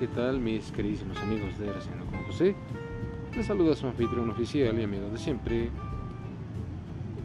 ¿qué tal mis queridísimos amigos de Raciendo con José? Les saluda su anfitrión oficial y amigo de siempre,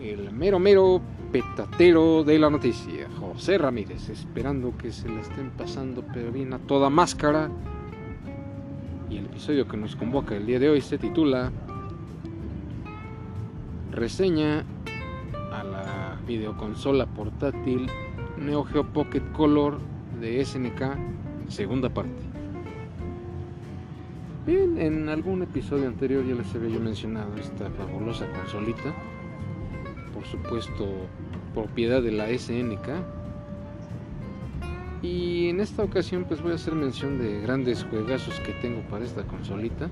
el mero mero petatero de la noticia, José Ramírez, esperando que se la estén pasando pero bien a toda máscara. Y el episodio que nos convoca el día de hoy se titula Reseña a la videoconsola portátil Neo Geo Pocket Color de SNK, segunda parte. Bien, en algún episodio anterior ya les había yo mencionado esta fabulosa consolita, por supuesto propiedad de la SNK. Y en esta ocasión pues voy a hacer mención de grandes juegazos que tengo para esta consolita,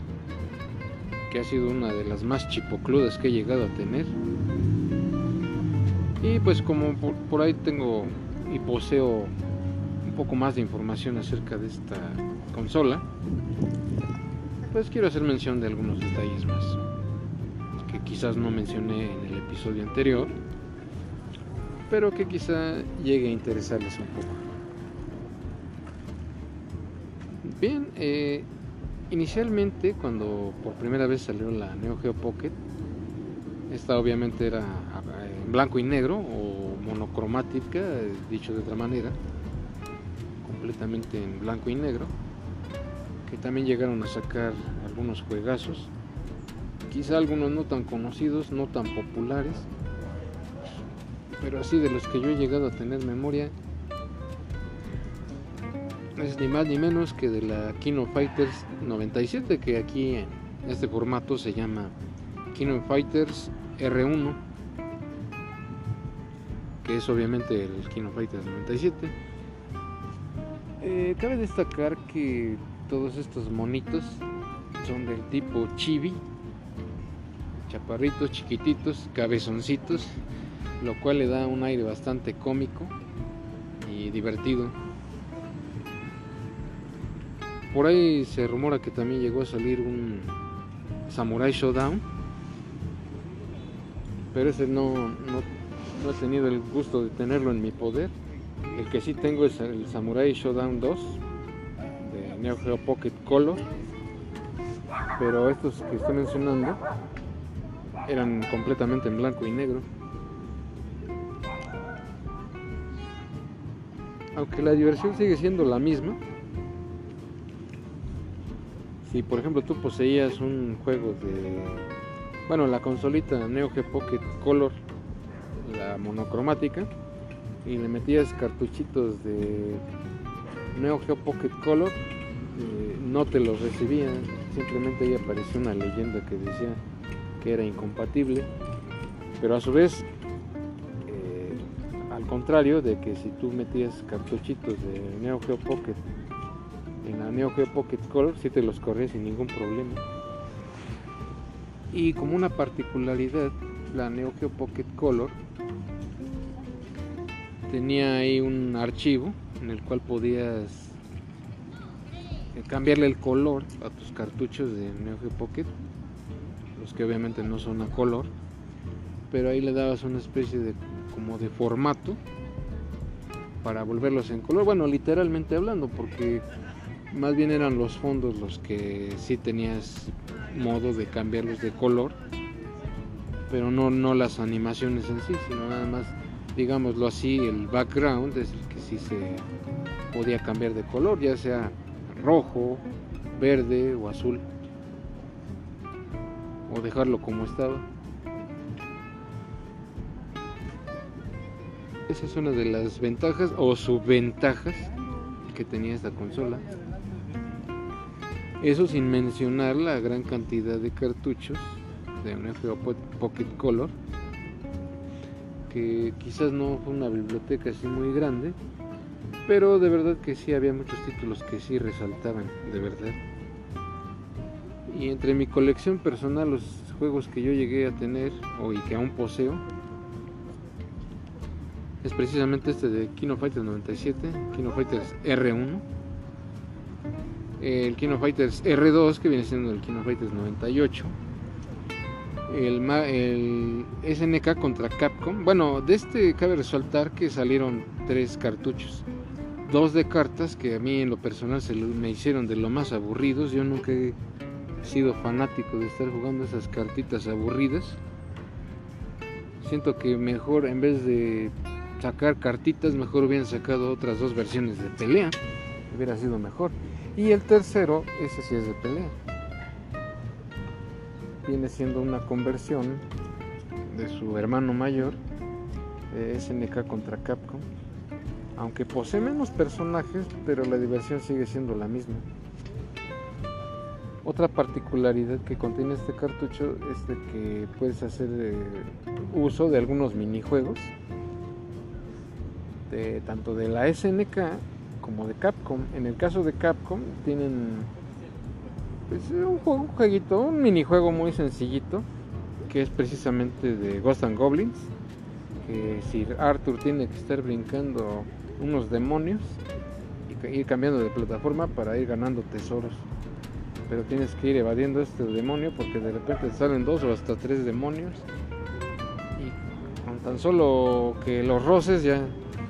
que ha sido una de las más chipocludas que he llegado a tener. Y pues como por, por ahí tengo y poseo un poco más de información acerca de esta consola, pues quiero hacer mención de algunos detalles más que quizás no mencioné en el episodio anterior, pero que quizá llegue a interesarles un poco. Bien, eh, inicialmente cuando por primera vez salió la Neo Geo Pocket, esta obviamente era en blanco y negro o monocromática, dicho de otra manera, completamente en blanco y negro, que también llegaron a sacar algunos juegazos, quizá algunos no tan conocidos, no tan populares, pero así de los que yo he llegado a tener memoria, es ni más ni menos que de la Kino Fighters 97, que aquí en este formato se llama Kino Fighters R1, que es obviamente el Kino Fighters 97. Eh, cabe destacar que todos estos monitos son del tipo chibi, chaparritos, chiquititos, cabezoncitos, lo cual le da un aire bastante cómico y divertido. Por ahí se rumora que también llegó a salir un Samurai Showdown, pero ese no, no, no he tenido el gusto de tenerlo en mi poder. El que sí tengo es el Samurai Showdown 2 de Neo Geo Pocket Color, pero estos que estoy mencionando eran completamente en blanco y negro. Aunque la diversión sigue siendo la misma, si por ejemplo tú poseías un juego de, bueno, la consolita Neo Geo Pocket Color, la monocromática, y le metías cartuchitos de Neo Geo Pocket Color, eh, no te los recibían, simplemente ahí apareció una leyenda que decía que era incompatible, pero a su vez, eh, al contrario de que si tú metías cartuchitos de Neo Geo Pocket en la Neo Geo Pocket Color, si te los corría sin ningún problema. Y como una particularidad, la Neo Geo Pocket Color tenía ahí un archivo en el cual podías cambiarle el color a tus cartuchos de Neo Geo Pocket, los que obviamente no son a color, pero ahí le dabas una especie de como de formato para volverlos en color, bueno, literalmente hablando, porque más bien eran los fondos los que sí tenías modo de cambiarlos de color, pero no, no las animaciones en sí, sino nada más, digámoslo así, el background es el que sí se podía cambiar de color, ya sea rojo, verde o azul, o dejarlo como estaba. Esa es una de las ventajas o subventajas que tenía esta consola. Eso sin mencionar la gran cantidad de cartuchos de un FO Pocket Color, que quizás no fue una biblioteca así muy grande, pero de verdad que sí había muchos títulos que sí resaltaban, de verdad. Y entre mi colección personal, los juegos que yo llegué a tener o y que aún poseo, es precisamente este de Kino Fighters 97, Kino Fighters R1, el Kino Fighters R2 que viene siendo el Kino Fighters 98, el, el, SNK contra Capcom. Bueno, de este cabe resaltar que salieron tres cartuchos. Dos de cartas que a mí en lo personal se me hicieron de lo más aburridos. Yo nunca he sido fanático de estar jugando esas cartitas aburridas. Siento que mejor en vez de sacar cartitas, mejor hubieran sacado otras dos versiones de pelea. Hubiera sido mejor. Y el tercero, ese sí es de pelea. Viene siendo una conversión de su hermano mayor, SNK contra Capcom. Aunque posee menos personajes, pero la diversión sigue siendo la misma. Otra particularidad que contiene este cartucho es de que puedes hacer eh, uso de algunos minijuegos, tanto de la SNK como de Capcom. En el caso de Capcom tienen pues, un, un jueguito, un minijuego muy sencillito, que es precisamente de Ghost and Goblins, que si Arthur tiene que estar brincando unos demonios y ir cambiando de plataforma para ir ganando tesoros. Pero tienes que ir evadiendo este demonio porque de repente salen dos o hasta tres demonios y con tan solo que los roces ya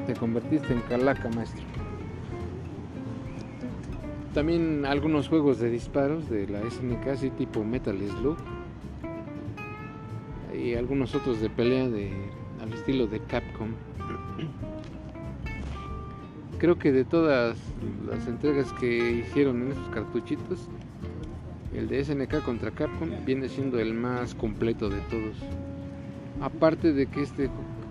te convertiste en calaca maestro. También algunos juegos de disparos de la SNK así tipo Metal Slug. Y algunos otros de pelea de al estilo de Capcom creo que de todas las entregas que hicieron en estos cartuchitos el de SNK contra Capcom viene siendo el más completo de todos. Aparte de que este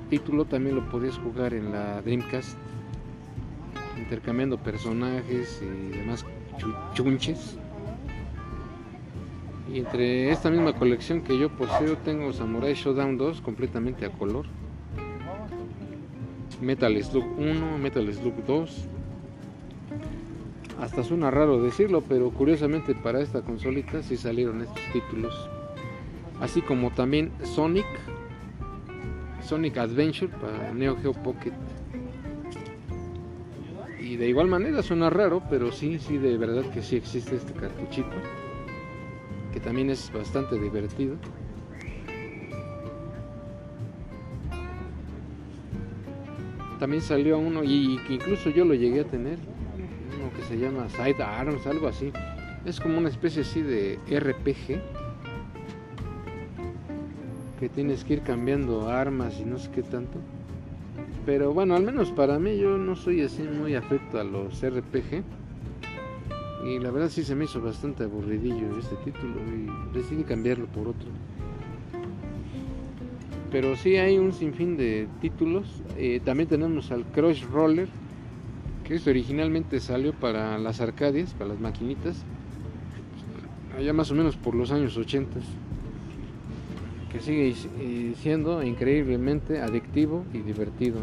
título también lo podías jugar en la Dreamcast, intercambiando personajes y demás chunches. Y entre esta misma colección que yo poseo tengo Samurai Showdown 2 completamente a color. Metal Slug 1, Metal Slug 2, hasta suena raro decirlo, pero curiosamente para esta consolita sí salieron estos títulos. Así como también Sonic, Sonic Adventure para Neo Geo Pocket. Y de igual manera suena raro, pero sí, sí, de verdad que sí existe este cartuchito. Que también es bastante divertido. También salió uno y que incluso yo lo llegué a tener que se llama Side Arms, algo así. Es como una especie así de RPG que tienes que ir cambiando armas y no sé qué tanto. Pero bueno, al menos para mí yo no soy así muy afecto a los RPG. Y la verdad sí se me hizo bastante aburridillo este título y decidí cambiarlo por otro. Pero sí hay un sinfín de títulos. Eh, también tenemos al Crush Roller que originalmente salió para las arcadias, para las maquinitas, allá más o menos por los años 80, que sigue siendo increíblemente adictivo y divertido.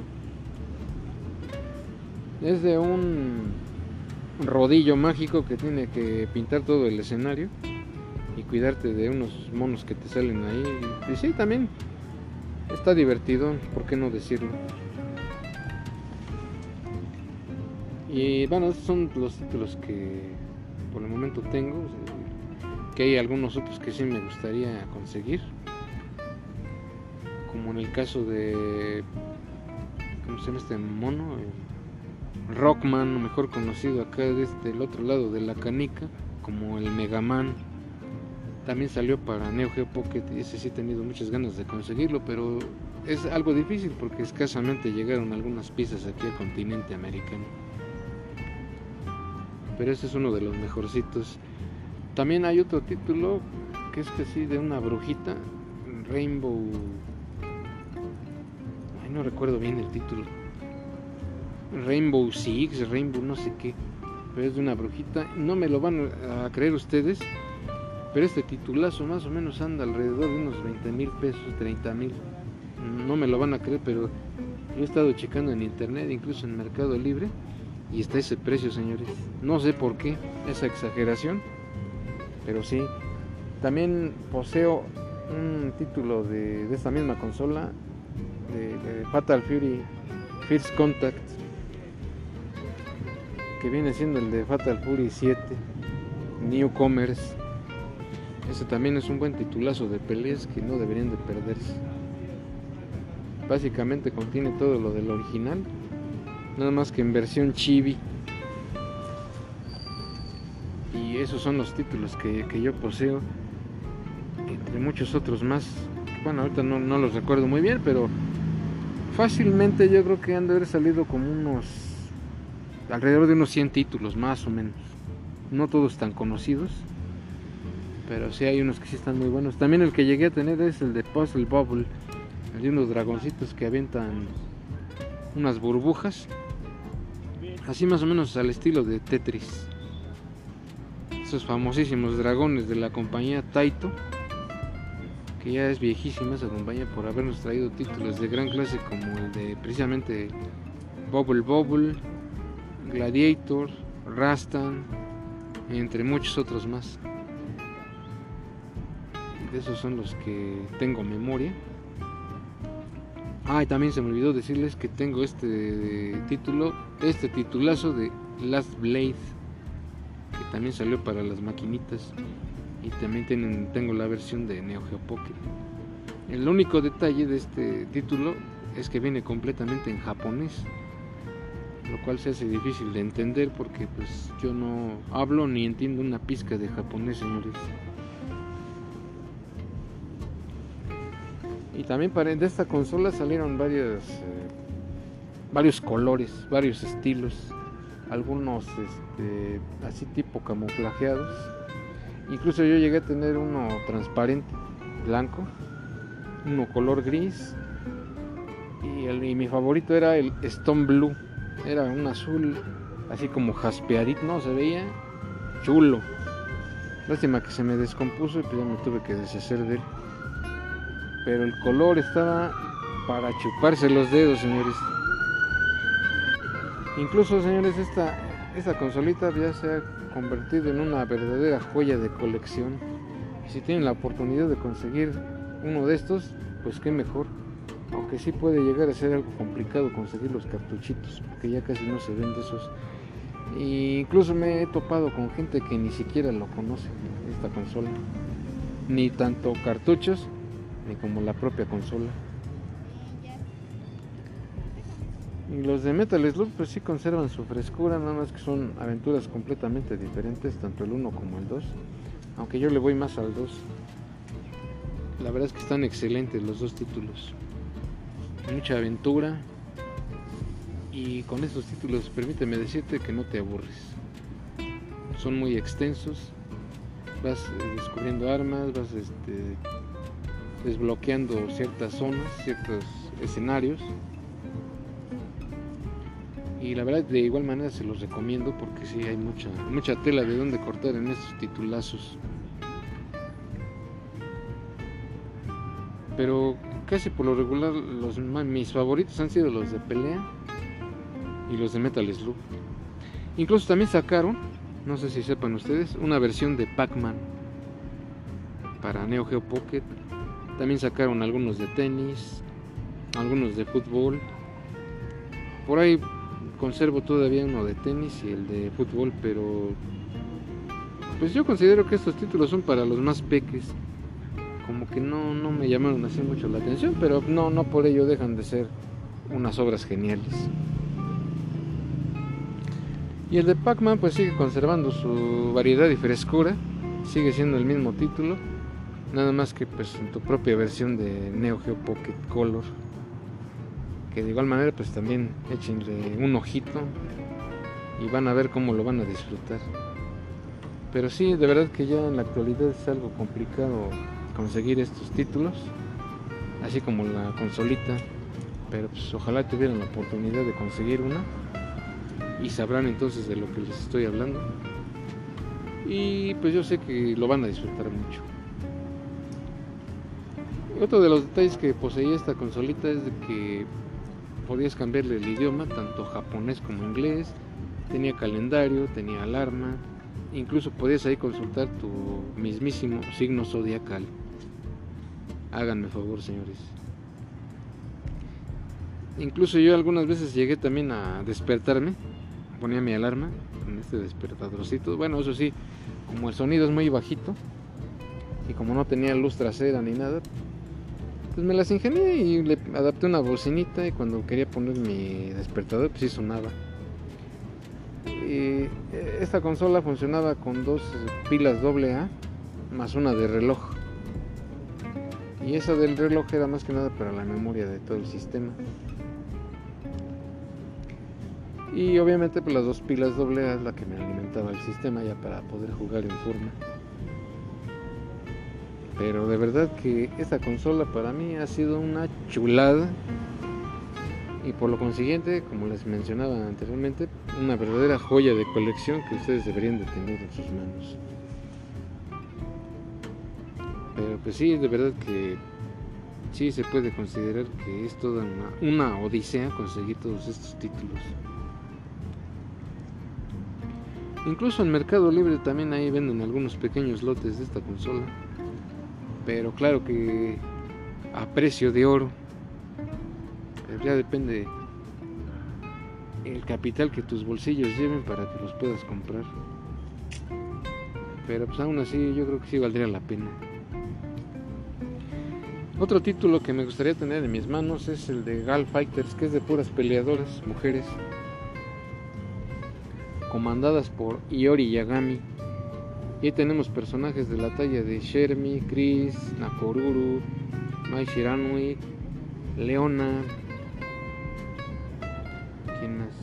Es de un rodillo mágico que tiene que pintar todo el escenario y cuidarte de unos monos que te salen ahí. Y sí, también está divertido, ¿por qué no decirlo? Y bueno, estos son los títulos que por el momento tengo. Que hay algunos otros que sí me gustaría conseguir. Como en el caso de. ¿Cómo se llama este mono? Rockman, mejor conocido acá desde el este, otro lado de la canica, como el Megaman. También salió para Neo Geo Pocket y ese sí he tenido muchas ganas de conseguirlo, pero es algo difícil porque escasamente llegaron algunas piezas aquí al continente americano pero este es uno de los mejorcitos. También hay otro título que es que sí de una brujita, Rainbow. Ay, no recuerdo bien el título. Rainbow Six, Rainbow no sé qué, pero es de una brujita. No me lo van a creer ustedes, pero este titulazo más o menos anda alrededor de unos 20 mil pesos, 30 mil. No me lo van a creer, pero yo he estado checando en internet, incluso en Mercado Libre y está ese precio, señores. No sé por qué esa exageración, pero sí. También poseo un título de, esta misma consola, de, Fatal Fury First Contact, que viene siendo el de Fatal Fury 7, Newcomers. Ese también es un buen titulazo de peleas que no deberían de perderse. Básicamente contiene todo lo del original nada más que en versión chibi. Y esos son los títulos que, yo poseo, entre muchos otros más. Bueno, ahorita no, no los recuerdo muy bien, pero fácilmente yo creo que han de haber salido como unos alrededor de unos 100 títulos más o menos. No todos tan conocidos, pero sí hay unos que sí están muy buenos. También el que llegué a tener es el de Puzzle Bubble, el de unos dragoncitos que avientan unas burbujas, así más o menos al estilo de Tetris. Esos famosísimos dragones de la compañía Taito, que ya es viejísima esa compañía por habernos traído títulos de gran clase como el de precisamente Bubble Bubble, Gladiator, Rastan, entre muchos otros más. Esos son los que tengo memoria. Ah, y también se me olvidó decirles que tengo este título, este titulazo de Last Blade, que también salió para las maquinitas. Y también tengo la versión de Neo Geo Pocket. El único detalle de este título es que viene completamente en japonés lo cual se hace difícil de entender porque pues yo no hablo ni entiendo una pizca de japonés, señores. Y también de esta consola salieron varios eh, varios colores, varios estilos, algunos este, así tipo camuflajeados. Incluso yo llegué a tener uno transparente, blanco, uno color gris y mi favorito era el Stone Blue era un azul así como jaspeadito, no se veía chulo. Lástima que se me descompuso y pues ya me tuve que deshacer de él. Pero el color estaba para chuparse los dedos, señores. Incluso, señores, esta, esta consolita ya se ha convertido en una verdadera joya de colección. Si tienen la oportunidad de conseguir uno de estos, pues qué mejor aunque sí puede llegar a ser algo complicado conseguir los cartuchitos, porque ya casi no se venden esos. E incluso me he topado con gente que ni siquiera lo conoce, esta consola. Ni tanto cartuchos, ni como la propia consola. Y los de Metal Slug pues sí conservan su frescura, nada más que son aventuras completamente diferentes, tanto el 1 como el 2. Aunque yo le voy más al 2. La verdad es que están excelentes los dos títulos mucha aventura y con estos títulos permíteme decirte que no te aburres. Son muy extensos, vas eh, descubriendo armas, vas este, desbloqueando ciertas zonas, ciertos escenarios. Y la verdad de igual manera se los recomiendo porque sí hay mucha, mucha tela de donde cortar en estos titulazos. Pero casi por lo regular los mis favoritos han sido los de pelea y los de Metal Slug. Incluso también sacaron, no sé si sepan ustedes, una versión de Pac-Man para Neo Geo Pocket. También sacaron algunos de tenis, algunos de fútbol. Por ahí conservo todavía uno de tenis y el de fútbol, pero pues yo considero que estos títulos son para los más peques como que no, no me llamaron así mucho la atención, pero no, no por ello dejan de ser unas obras geniales. Y el de Pac-Man pues sigue conservando su variedad y frescura, sigue siendo el mismo título, nada más que pues en tu propia versión de Neo Geo Pocket Color, que de igual manera pues también échenle un ojito y van a ver cómo lo van a disfrutar. Pero sí, de verdad que ya en la actualidad es algo complicado conseguir estos títulos, así como la consolita, pero pues ojalá tuvieran la oportunidad de conseguir una y sabrán entonces de lo que les estoy hablando. Y pues yo sé que lo van a disfrutar mucho. Otro de los detalles que poseía esta consolita es de que podías cambiarle el idioma, tanto japonés como inglés, tenía calendario, tenía alarma, incluso podías ahí consultar tu mismísimo signo zodiacal. Háganme favor, señores. Incluso yo algunas veces llegué también a despertarme. Ponía mi alarma con este despertadorcito. Bueno, eso sí, como el sonido es muy bajito y como no tenía luz trasera ni nada, Pues me las ingenié y le adapté una bocinita y cuando quería poner mi despertador pues sí sonaba. Eh, esta consola funcionaba con dos pilas AA más una de reloj. Y esa del reloj era más que nada para la memoria de todo el sistema. Y obviamente pues las dos pilas AA es la que me alimentaba el sistema ya para poder jugar en forma. Pero de verdad que esta consola para mí ha sido una chulada. Y por lo consiguiente, como les mencionaba anteriormente, una verdadera joya de colección que ustedes deberían de tener en sus manos. Pero pues sí, de verdad que sí se puede considerar que es toda una, una odisea conseguir todos estos títulos. Incluso en Mercado Libre también ahí venden algunos pequeños lotes de esta consola pero claro que a precio de oro. Ya depende el capital que tus bolsillos lleven para que los puedas comprar. Pero pues aún así yo creo que sí valdría la pena. Otro título que me gustaría tener en mis manos es el de Gal Fighters, que es de puras peleadoras, mujeres, comandadas por Iori Yagami. Y tenemos personajes de la talla de Shermie, Chris, Nakoruru, Mai Shiranui, Leona. ¿Quién más?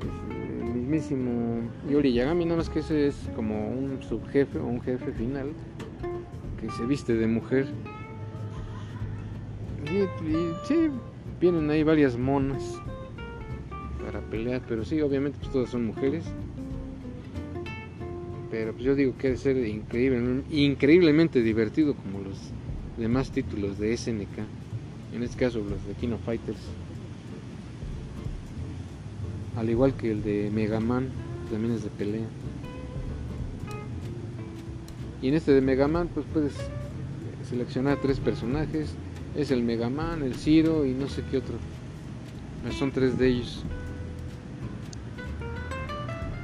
Pues, el mismísimo Yori Yagami, nada más que ese es como un subjefe o un jefe final que se viste de mujer. Sí, vienen ahí varias monas para pelear, pero sí, obviamente pues todas son mujeres. Pero pues yo digo que debe ser increíble, increíblemente divertido como los demás títulos de SNK. En este caso los de Kino Fighters. Al igual que el de Mega Man, también es de pelea. Y en este de Mega Man pues puedes seleccionar tres personajes. Es el Mega Man, el Zero y no sé qué otro. Son tres de ellos.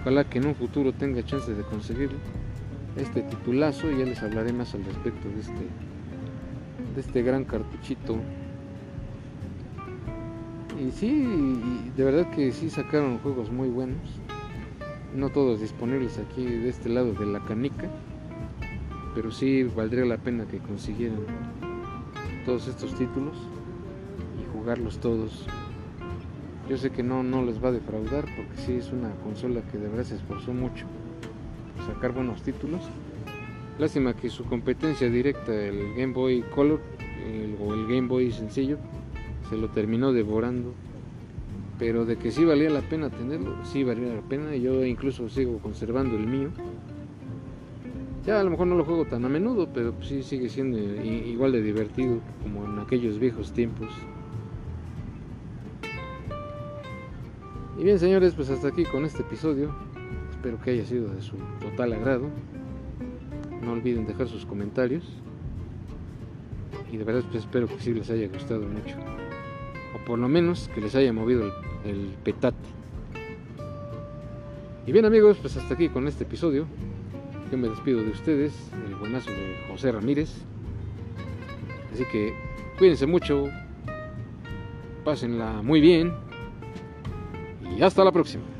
Ojalá que en un futuro tenga chance de conseguir este titulazo y ya les hablaré más al respecto de este, de este gran cartuchito. Y sí, de verdad que sí sacaron juegos muy buenos. No todos disponibles aquí de este lado de la canica. Pero sí valdría la pena que consiguieran todos estos títulos y jugarlos todos. Yo sé que no, no les va a defraudar porque sí es una consola que de verdad se esforzó mucho por sacar buenos títulos. Lástima que su competencia directa, el Game Boy Color o el Game Boy sencillo, se lo terminó devorando. Pero de que sí valía la pena tenerlo, sí valía la pena. Yo incluso sigo conservando el mío. Ya a lo mejor no lo juego tan a menudo, pero sí sigue siendo igual de divertido como en aquellos viejos tiempos. Y bien señores, pues hasta aquí con este episodio. Espero que haya sido de su total agrado. No olviden dejar sus comentarios. Y de verdad pues espero que sí les haya gustado mucho. O por lo menos que les haya movido el, petate. Y bien amigos, pues hasta aquí con este episodio. Yo me despido de ustedes, el buenazo de José Ramírez. Así que cuídense mucho. Pásenla muy bien y hasta la próxima.